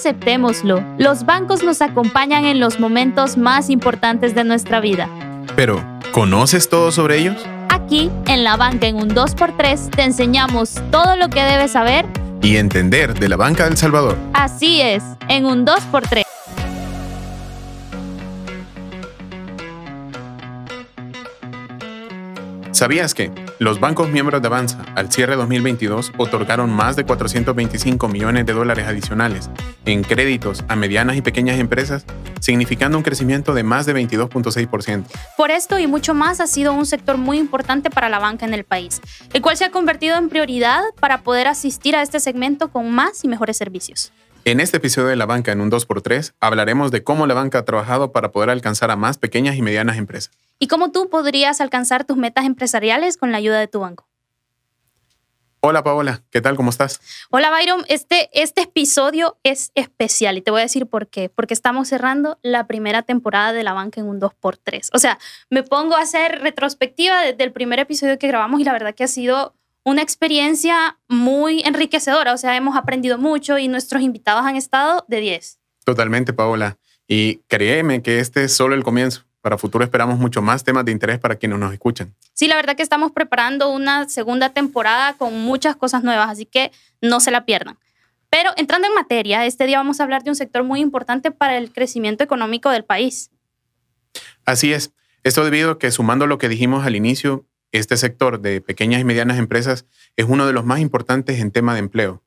Aceptémoslo, los bancos nos acompañan en los momentos más importantes de nuestra vida. Pero, ¿conoces todo sobre ellos? Aquí, en la banca en un 2x3, te enseñamos todo lo que debes saber y entender de la banca del Salvador. Así es, en un 2x3. ¿Sabías que los bancos miembros de Avanza al cierre 2022 otorgaron más de 425 millones de dólares adicionales en créditos a medianas y pequeñas empresas, significando un crecimiento de más de 22.6%? Por esto y mucho más ha sido un sector muy importante para la banca en el país, el cual se ha convertido en prioridad para poder asistir a este segmento con más y mejores servicios. En este episodio de La Banca en un 2x3 hablaremos de cómo la banca ha trabajado para poder alcanzar a más pequeñas y medianas empresas. Y cómo tú podrías alcanzar tus metas empresariales con la ayuda de tu banco. Hola Paola, ¿qué tal? ¿Cómo estás? Hola Byron, este, este episodio es especial y te voy a decir por qué. Porque estamos cerrando la primera temporada de La Banca en un 2x3. O sea, me pongo a hacer retrospectiva desde el primer episodio que grabamos y la verdad que ha sido una experiencia muy enriquecedora, o sea, hemos aprendido mucho y nuestros invitados han estado de 10. Totalmente, Paola. Y créeme que este es solo el comienzo. Para futuro esperamos mucho más temas de interés para quienes nos escuchan. Sí, la verdad que estamos preparando una segunda temporada con muchas cosas nuevas, así que no se la pierdan. Pero entrando en materia, este día vamos a hablar de un sector muy importante para el crecimiento económico del país. Así es. Esto debido a que sumando lo que dijimos al inicio, este sector de pequeñas y medianas empresas es uno de los más importantes en tema de empleo.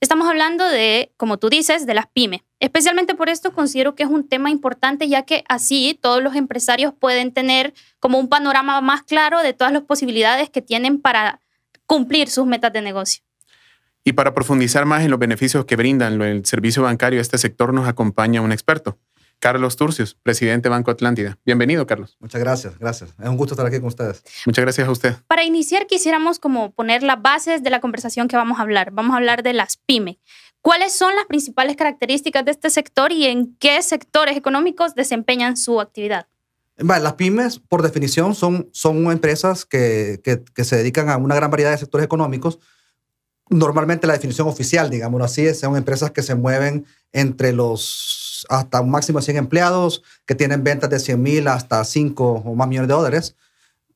Estamos hablando de, como tú dices, de las pymes. Especialmente por esto considero que es un tema importante ya que así todos los empresarios pueden tener como un panorama más claro de todas las posibilidades que tienen para cumplir sus metas de negocio. Y para profundizar más en los beneficios que brindan el servicio bancario a este sector nos acompaña un experto. Carlos Turcios, presidente Banco Atlántida. Bienvenido, Carlos. Muchas gracias, gracias. Es un gusto estar aquí con ustedes. Muchas gracias a usted. Para iniciar, quisiéramos como poner las bases de la conversación que vamos a hablar. Vamos a hablar de las pymes. ¿Cuáles son las principales características de este sector y en qué sectores económicos desempeñan su actividad? las pymes, por definición, son, son empresas que, que, que, se dedican a una gran variedad de sectores económicos. Normalmente la definición oficial, digámoslo así, son empresas que se mueven entre los hasta un máximo de 100 empleados, que tienen ventas de 100 mil hasta 5 o más millones de dólares.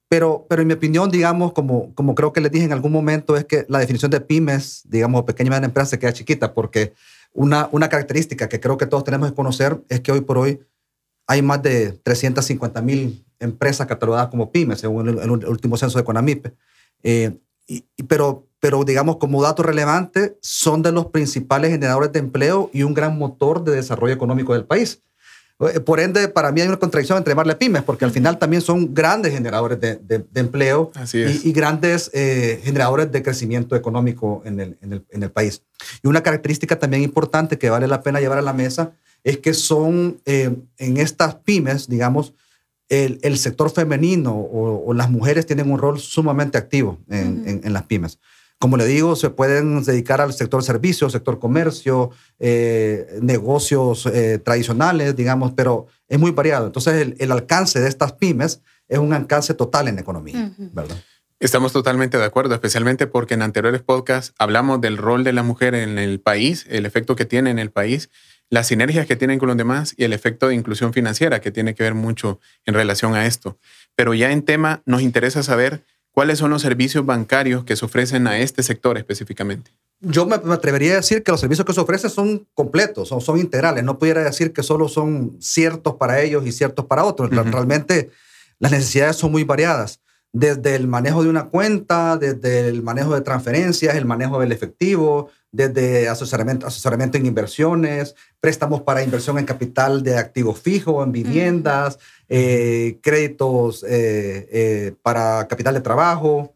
Pero, pero en mi opinión, digamos, como, como creo que les dije en algún momento, es que la definición de pymes, digamos, pequeña y mediana empresa se queda chiquita, porque una, una característica que creo que todos tenemos que conocer es que hoy por hoy hay más de 350 mil empresas catalogadas como pymes, según el, último censo de Conamip. Eh, y, pero pero digamos como dato relevante, son de los principales generadores de empleo y un gran motor de desarrollo económico del país. Eh, por ende, para mí hay una contradicción entre llamarle pymes, porque al final también son grandes generadores de, de, empleo y, y, grandes eh, generadores de crecimiento económico en el, en, el, en el, país. Y una característica también importante que vale la pena llevar a la mesa es que son eh, en estas pymes, digamos, el, el sector femenino o, las mujeres tienen un rol sumamente activo en, en las pymes. Como le digo, se pueden dedicar al sector servicios, sector comercio, eh, negocios eh, tradicionales, digamos, pero es muy variado. Entonces, el, alcance de estas pymes es un alcance total en economía, ¿verdad? Estamos totalmente de acuerdo, especialmente porque en anteriores podcasts hablamos del rol de la mujer en el país, el efecto que tiene en el país, las sinergias que tienen con los demás y el efecto de inclusión financiera que tiene que ver mucho en relación a esto. Pero ya en tema nos interesa saber ¿Cuáles son los servicios bancarios que se ofrecen a este sector específicamente? Yo me, atrevería a decir que los servicios que se ofrecen son completos, son, son integrales. No pudiera decir que solo son ciertos para ellos y ciertos para otros. Realmente las necesidades son muy variadas. Desde el manejo de una cuenta, desde el manejo de transferencias, el manejo del efectivo, desde asesoramiento, asesoramiento en inversiones, préstamos para inversión en capital de activos fijos, en viviendas, eh, créditos eh, eh, para capital de trabajo,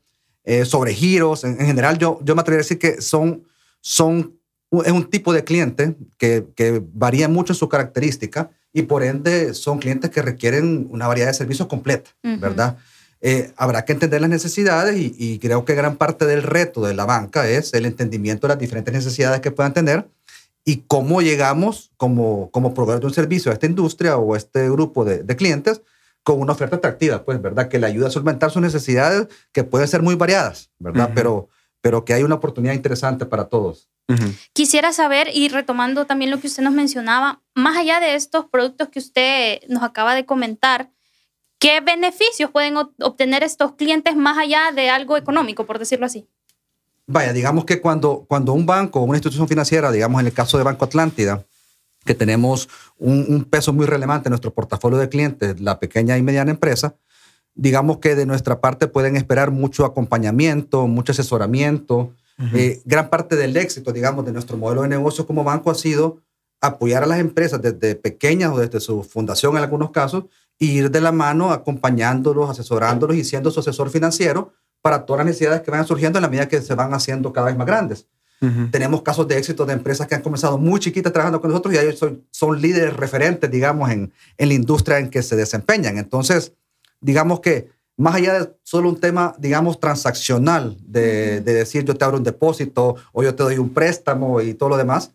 sobregiros. En, en, general, yo, yo me atrevería a decir que son, son, es un tipo de cliente que, que varía mucho en su característica y por ende son clientes que requieren una variedad de servicios completa, ¿verdad? Eh, habrá que entender las necesidades y, creo que gran parte del reto de la banca es el entendimiento de las diferentes necesidades que puedan tener y cómo llegamos como, como proveedor de un servicio a esta industria o a este grupo de, clientes con una oferta atractiva, pues, ¿verdad? Que le ayude a solventar sus necesidades que pueden ser muy variadas, ¿verdad? pero, pero que hay una oportunidad interesante para todos. Quisiera saber, y retomando también lo que usted nos mencionaba, más allá de estos productos que usted nos acaba de comentar, ¿qué beneficios pueden obtener estos clientes más allá de algo económico, por decirlo así? Vaya, digamos que cuando, cuando un banco o una institución financiera, digamos en el caso de Banco Atlántida, que tenemos un, un, peso muy relevante en nuestro portafolio de clientes, la pequeña y mediana empresa, digamos que de nuestra parte pueden esperar mucho acompañamiento, mucho asesoramiento. Eh, gran parte del éxito, digamos, de nuestro modelo de negocio como banco ha sido apoyar a las empresas desde pequeñas o desde su fundación en algunos casos, ir de la mano acompañándolos, asesorándolos y siendo su asesor financiero para todas las necesidades que vayan surgiendo en la medida que se van haciendo cada vez más grandes. Tenemos casos de éxito de empresas que han comenzado muy chiquitas trabajando con nosotros y ellos son, son líderes referentes, digamos, en, en la industria en que se desempeñan. Entonces, digamos que más allá de solo un tema, digamos, transaccional, de, de, decir yo te abro un depósito o yo te doy un préstamo y todo lo demás,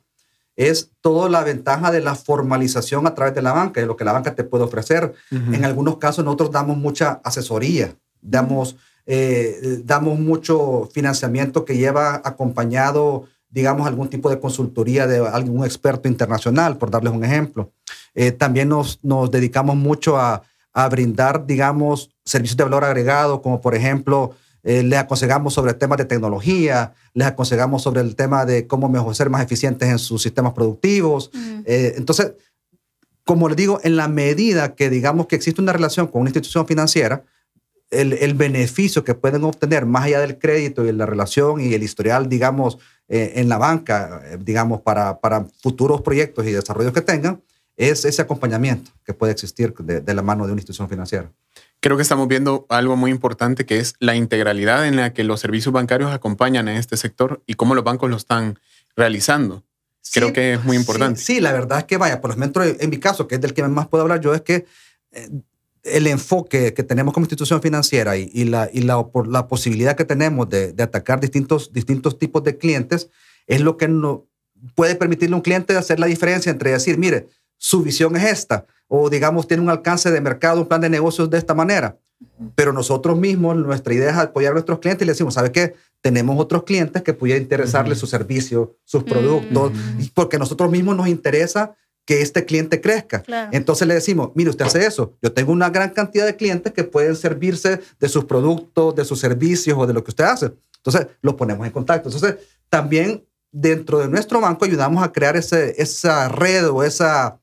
es toda la ventaja de la formalización a través de la banca, de lo que la banca te puede ofrecer. En algunos casos nosotros damos mucha asesoría, damos, eh, damos mucho financiamiento que lleva acompañado, digamos, algún tipo de consultoría de algún experto internacional, por darles un ejemplo. Eh, también nos, nos dedicamos mucho a a brindar, digamos, servicios de valor agregado, como por ejemplo, eh, les aconsejamos sobre temas de tecnología, les aconsejamos sobre el tema de cómo mejor ser más eficientes en sus sistemas productivos. Eh, entonces, como les digo, en la medida que digamos que existe una relación con una institución financiera, el, el, beneficio que pueden obtener más allá del crédito y la relación y el historial, digamos, eh, en la banca, digamos, para, para futuros proyectos y desarrollos que tengan, es ese acompañamiento que puede existir de, la mano de una institución financiera. Creo que estamos viendo algo muy importante que es la integralidad en la que los servicios bancarios acompañan en este sector y cómo los bancos lo están realizando. Creo que es muy importante. Sí, la verdad es que vaya, por ejemplo, en mi caso, que es del que más puedo hablar yo, es que eh, el enfoque que tenemos como institución financiera y, la, y la, por la posibilidad que tenemos de, de, atacar distintos, distintos tipos de clientes es lo que no, puede permitirle a un cliente hacer la diferencia entre decir, mire, su visión es esta, o digamos tiene un alcance de mercado, un plan de negocios de esta manera. Pero nosotros mismos, nuestra idea es apoyar a nuestros clientes y le decimos, ¿sabe qué? Tenemos otros clientes que pudiera interesarles su servicio, sus productos, porque a nosotros mismos nos interesa que este cliente crezca. Entonces le decimos, mire, usted hace eso. Yo tengo una gran cantidad de clientes que pueden servirse de sus productos, de sus servicios o de lo que usted hace. Entonces, los ponemos en contacto. Entonces, también dentro de nuestro banco ayudamos a crear ese, esa red o esa,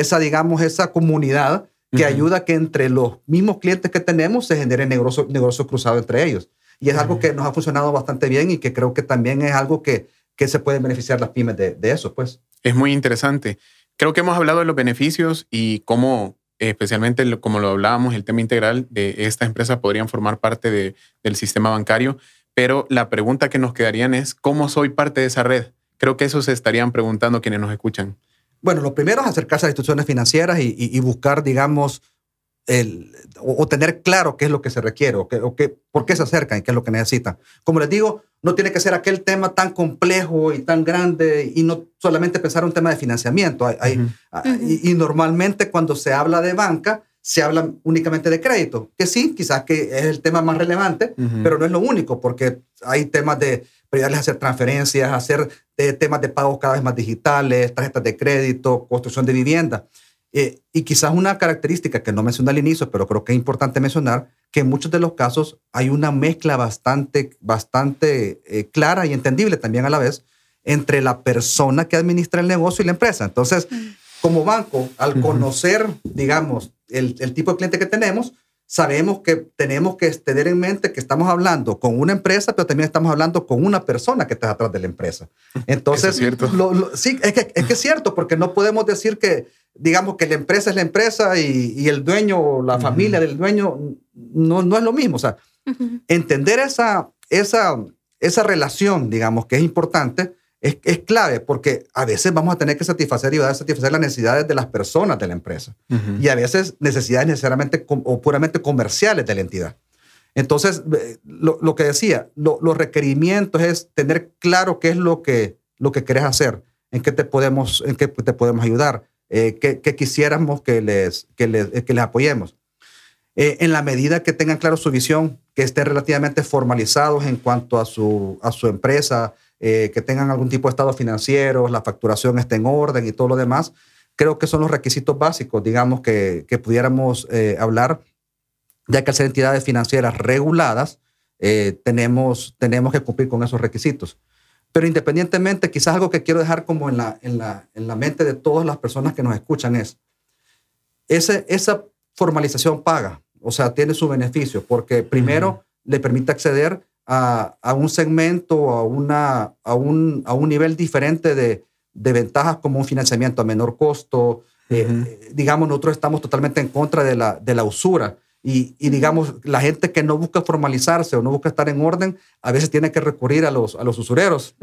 esa, digamos, esa comunidad que ayuda a que entre los mismos clientes que tenemos se genere negocio, negocio cruzado entre ellos. Y es algo que nos ha funcionado bastante bien y que creo que también es algo que, que se pueden beneficiar las pymes de, de eso, pues. Es muy interesante. Creo que hemos hablado de los beneficios y cómo, especialmente como lo hablábamos, el tema integral de estas empresas podrían formar parte de, del sistema bancario, pero la pregunta que nos quedarían es, ¿cómo soy parte de esa red? Creo que eso se estarían preguntando quienes nos escuchan. Bueno, lo primero es acercarse a instituciones financieras y, buscar, digamos, el, o, tener claro qué es lo que se requiere o, qué, por qué se acercan y qué es lo que necesitan. Como les digo, no tiene que ser aquel tema tan complejo y tan grande y no solamente pensar un tema de financiamiento. Hay, ah, y, normalmente cuando se habla de banca, se habla únicamente de crédito, que sí, quizás que es el tema más relevante, pero no es lo único, porque hay temas de ayudarles a hacer transferencias, hacer eh, temas de pagos cada vez más digitales, tarjetas de crédito, construcción de vivienda. Eh, y quizás una característica que no mencioné al inicio, pero creo que es importante mencionar, que en muchos de los casos hay una mezcla bastante, bastante eh, clara y entendible también a la vez entre la persona que administra el negocio y la empresa. Entonces, como banco, al conocer, digamos, el, el tipo de cliente que tenemos, sabemos que tenemos que tener en mente que estamos hablando con una empresa, pero también estamos hablando con una persona que está atrás de la empresa. Entonces, es cierto. sí, es que, es que, es cierto, porque no podemos decir que, digamos, que la empresa es la empresa y, y el dueño o la familia del dueño no, no es lo mismo. O sea, entender esa, esa, esa relación, digamos, que es importante, es, es, clave porque a veces vamos a tener que satisfacer y va a satisfacer las necesidades de las personas de la empresa y a veces necesidades necesariamente o puramente comerciales de la entidad. Entonces, eh, lo, lo que decía, los requerimientos es tener claro qué es lo que, lo que querés hacer, en qué te podemos, en qué te podemos ayudar, eh, qué, qué, quisiéramos que les, que les, que les apoyemos. Eh, en la medida que tengan claro su visión, que estén relativamente formalizados en cuanto a su, a su empresa, eh, que tengan algún tipo de estado financiero, la facturación esté en orden y todo lo demás. Creo que son los requisitos básicos, digamos, que, que pudiéramos eh, hablar, ya que al ser entidades financieras reguladas, eh, tenemos, tenemos que cumplir con esos requisitos. Pero independientemente, quizás algo que quiero dejar como en la, en la, en la mente de todas las personas que nos escuchan es, ese, esa formalización paga, o sea, tiene su beneficio, porque primero le permite acceder a, a, un segmento, a, una, a, un, a un nivel diferente de, de ventajas como un financiamiento a menor costo. Eh, digamos, nosotros estamos totalmente en contra de la, de la usura. Y, y, digamos, la gente que no busca formalizarse o no busca estar en orden, a veces tiene que recurrir a los, a los usureros,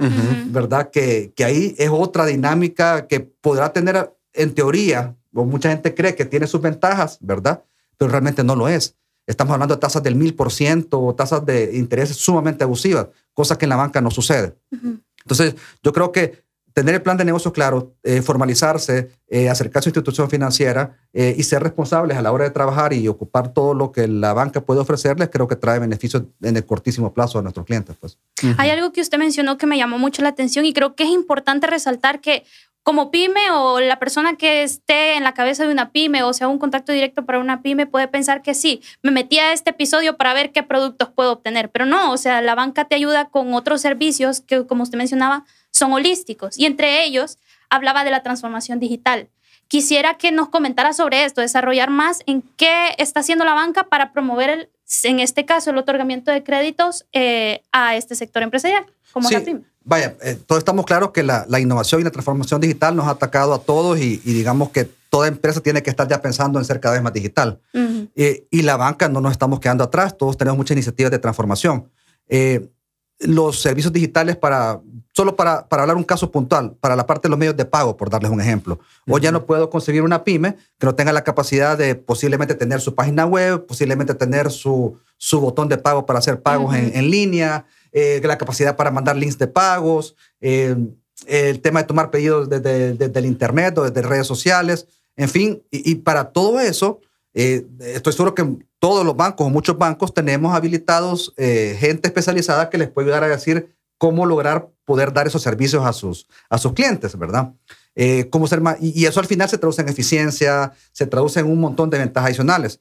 ¿verdad? Que, que ahí es otra dinámica que podrá tener, en teoría, o mucha gente cree que tiene sus ventajas, ¿verdad? Pero realmente no lo es. Estamos hablando de tasas del mil por ciento o tasas de intereses sumamente abusivas, cosa que en la banca no sucede. Entonces, yo creo que tener el plan de negocio claro, eh, formalizarse, eh, acercarse a su institución financiera eh, y ser responsables a la hora de trabajar y ocupar todo lo que la banca puede ofrecerles, creo que trae beneficios en el cortísimo plazo a nuestros clientes. Pues. Hay algo que usted mencionó que me llamó mucho la atención y creo que es importante resaltar que como pyme o la persona que esté en la cabeza de una pyme o sea un contacto directo para una pyme puede pensar que sí, me metí a este episodio para ver qué productos puedo obtener, pero no, o sea, la banca te ayuda con otros servicios que, como usted mencionaba, son holísticos y entre ellos hablaba de la transformación digital. Quisiera que nos comentara sobre esto, desarrollar más en qué está haciendo la banca para promover, el, en este caso, el otorgamiento de créditos eh, a este sector empresarial, como sí. Vaya, eh, todos estamos claros que la, la, innovación y la transformación digital nos ha atacado a todos y, y, digamos que toda empresa tiene que estar ya pensando en ser cada vez más digital. Uh -huh. eh, y la banca no nos estamos quedando atrás, todos tenemos muchas iniciativas de transformación. Eh, los servicios digitales para, solo para, para hablar un caso puntual, para la parte de los medios de pago, por darles un ejemplo. Uh -huh. Hoy ya no puedo conseguir una pyme que no tenga la capacidad de posiblemente tener su página web, posiblemente tener su, su botón de pago para hacer pagos uh -huh. en, en línea, eh, la capacidad para mandar links de pagos, eh, el tema de tomar pedidos desde, desde, el Internet o desde redes sociales, en fin, y, y para todo eso, eh, estoy seguro que todos los bancos o muchos bancos tenemos habilitados gente especializada que les puede ayudar a decir cómo lograr poder dar esos servicios a sus, a sus clientes, ¿verdad? Eh, cómo ser más, y, y, eso al final se traduce en eficiencia, se traduce en un montón de ventajas adicionales.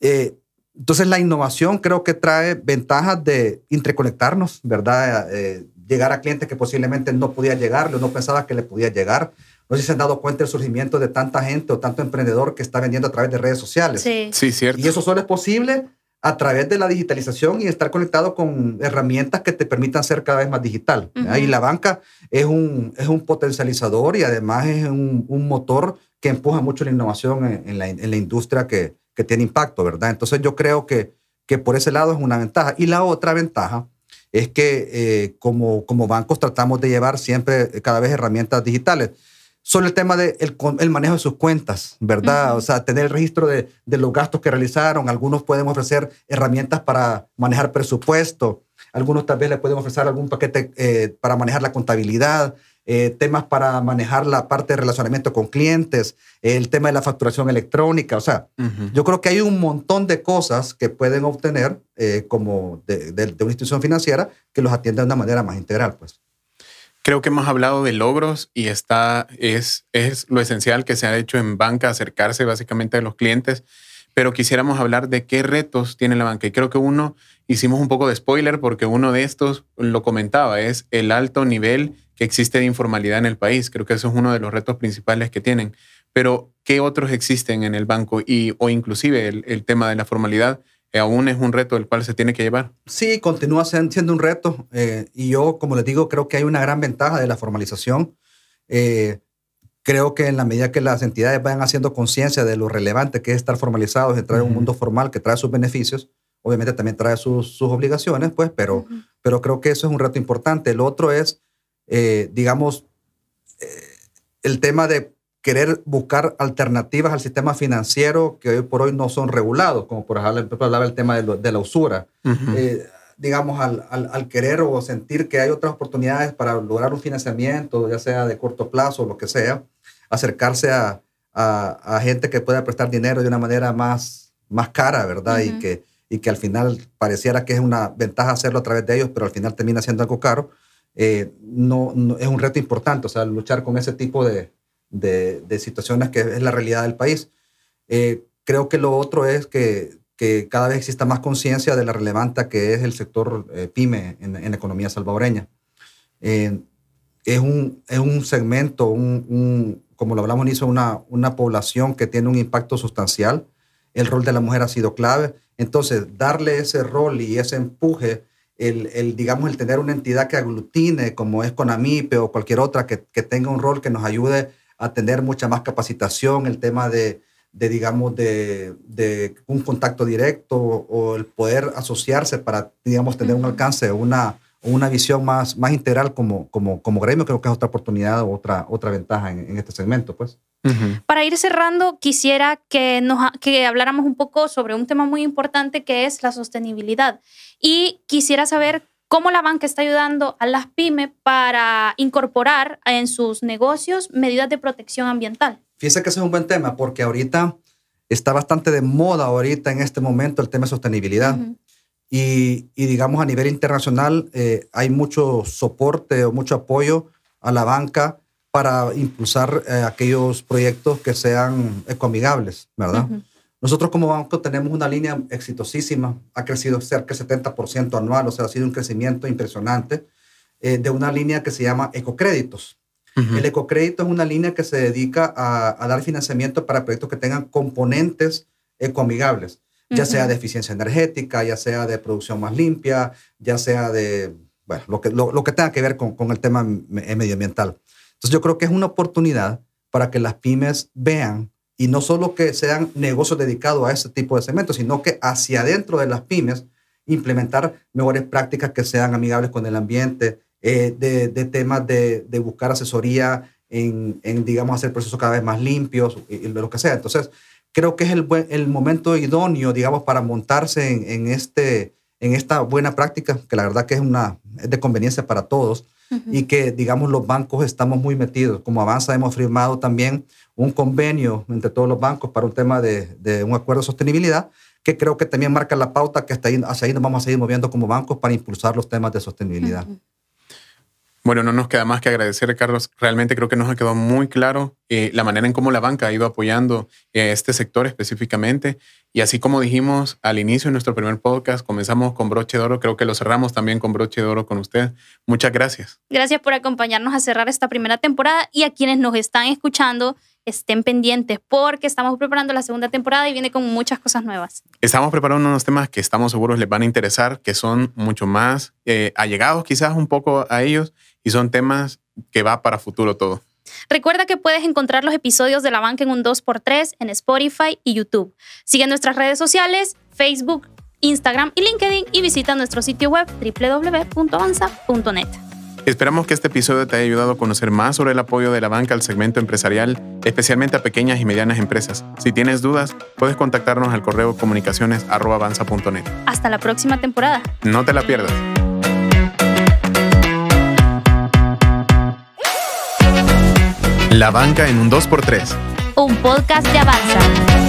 Eh, entonces la innovación creo que trae ventajas de interconectarnos, ¿verdad? Eh, llegar a clientes que posiblemente no podía llegar, o no pensaba que le podía llegar. No sé si se han dado cuenta del surgimiento de tanta gente o tanto emprendedor que está vendiendo a través de redes sociales. Sí, sí cierto. Y eso solo es posible a través de la digitalización y estar conectado con herramientas que te permitan ser cada vez más digital. Uh -huh. Y la banca es un, es un potencializador y además es un, un motor que empuja mucho la innovación en, en, la, en la industria que, que tiene impacto, ¿verdad? Entonces yo creo que, que por ese lado es una ventaja. Y la otra ventaja es que eh, como, como bancos tratamos de llevar siempre cada vez herramientas digitales. Solo el tema del de el manejo de sus cuentas, ¿verdad? Uh -huh. O sea, tener el registro de, de, los gastos que realizaron. Algunos pueden ofrecer herramientas para manejar presupuesto. Algunos tal vez le pueden ofrecer algún paquete eh, para manejar la contabilidad. Eh, temas para manejar la parte de relacionamiento con clientes, el tema de la facturación electrónica. O sea, uh -huh. yo creo que hay un montón de cosas que pueden obtener eh, como de, de, de, una institución financiera que los atiende de una manera más integral. Pues. Creo que hemos hablado de logros y está, es, es lo esencial que se ha hecho en banca, acercarse básicamente a los clientes, pero quisiéramos hablar de qué retos tiene la banca. Y creo que uno, hicimos un poco de spoiler porque uno de estos, lo comentaba, es el alto nivel que existe de informalidad en el país. Creo que eso es uno de los retos principales que tienen. Pero, ¿qué otros existen en el banco? Y, o inclusive el, el tema de la formalidad aún es un reto el cual se tiene que llevar. Sí, continúa siendo un reto. Eh, y yo, como les digo, creo que hay una gran ventaja de la formalización. Eh, creo que en la medida que las entidades vayan haciendo conciencia de lo relevante que es estar formalizados, entrar uh -huh. en un mundo formal que trae sus beneficios, obviamente también trae sus, sus obligaciones, pues, pero, uh -huh. pero creo que eso es un reto importante. El otro es, eh, digamos, eh, el tema de querer buscar alternativas al sistema financiero que hoy por hoy no son regulados, como por ejemplo hablaba el tema de, lo, de la usura. Uh -huh. eh, digamos, al, al, al, querer o sentir que hay otras oportunidades para lograr un financiamiento, ya sea de corto plazo o lo que sea, acercarse a, a, a gente que pueda prestar dinero de una manera más, más cara, ¿verdad? Uh -huh. y, que, y que al final pareciera que es una ventaja hacerlo a través de ellos, pero al final termina siendo algo caro, eh, no, es un reto importante, o sea, luchar con ese tipo de, de, situaciones que es la realidad del país. Eh, creo que lo otro es que, que cada vez exista más conciencia de la relevancia que es el sector eh, pyme en, economía salvadoreña. es, un, es un segmento, un, como lo hablamos inicio, una, una población que tiene un impacto sustancial. El rol de la mujer ha sido clave. Entonces, darle ese rol y ese empuje, el, el digamos, el tener una entidad que aglutine, como es Conamipe o cualquier otra, que, que, tenga un rol que nos ayude a tener mucha más capacitación, el tema de, de digamos, de, de, un contacto directo o el poder asociarse para, digamos, tener un alcance, una, una visión más, más integral como, como, como gremio, creo que es otra oportunidad o otra, otra ventaja en, este segmento. Pues. Para ir cerrando, quisiera que, nos, que habláramos un poco sobre un tema muy importante que es la sostenibilidad. Y quisiera saber cómo la banca está ayudando a las pymes para incorporar en sus negocios medidas de protección ambiental. Fíjese que ese es un buen tema porque ahorita está bastante de moda ahorita en este momento el tema de sostenibilidad. Y, digamos, a nivel internacional eh, hay mucho soporte o mucho apoyo a la banca para impulsar eh, aquellos proyectos que sean ecoamigables, ¿verdad? Nosotros como banco tenemos una línea exitosísima, ha crecido cerca del 70% anual, o sea, ha sido un crecimiento impresionante, eh, de una línea que se llama Ecocréditos. El ecocrédito es una línea que se dedica a, a, dar financiamiento para proyectos que tengan componentes ecoamigables ya sea de eficiencia energética, ya sea de producción más limpia, ya sea de, bueno, lo que, lo, que tenga que ver con, con el tema medioambiental. Entonces yo creo que es una oportunidad para que las pymes vean y no solo que sean negocios dedicados a ese tipo de segmentos, sino que hacia adentro de las pymes implementar mejores prácticas que sean amigables con el ambiente, eh, de, de, temas de, de, buscar asesoría en, en, digamos, hacer procesos cada vez más limpios y, y, lo que sea. Entonces, creo que es el, el momento idóneo, digamos, para montarse en, en, este, en esta buena práctica, que la verdad que es, una, es de conveniencia para todos y que, digamos, los bancos estamos muy metidos. Como Avanza hemos firmado también un convenio entre todos los bancos para un tema de, de un acuerdo de sostenibilidad que creo que también marca la pauta que hasta ahí, hacia ahí nos vamos a seguir moviendo como bancos para impulsar los temas de sostenibilidad. Bueno, no nos queda más que agradecer, Carlos. Realmente creo que nos ha quedado muy claro eh, la manera en cómo la banca ha ido apoyando eh, este sector específicamente. Y así como dijimos al inicio de nuestro primer podcast, comenzamos con broche de oro, creo que lo cerramos también con broche de oro con usted. Muchas gracias. Gracias por acompañarnos a cerrar esta primera temporada y a quienes nos están escuchando estén pendientes porque estamos preparando la segunda temporada y viene con muchas cosas nuevas. Estamos preparando unos temas que estamos seguros les van a interesar, que son mucho más eh, allegados quizás un poco a ellos y son temas que va para futuro todo. Recuerda que puedes encontrar los episodios de La Banca en un 2x3 en Spotify y YouTube. Sigue nuestras redes sociales, Facebook, Instagram y LinkedIn y visita nuestro sitio web www.avanza.net. Esperamos que este episodio te haya ayudado a conocer más sobre el apoyo de la banca al segmento empresarial, especialmente a pequeñas y medianas empresas. Si tienes dudas, puedes contactarnos al correo comunicaciones.avanza.net. Hasta la próxima temporada. No te la pierdas. La banca en un 2x3. Un podcast de Avanza.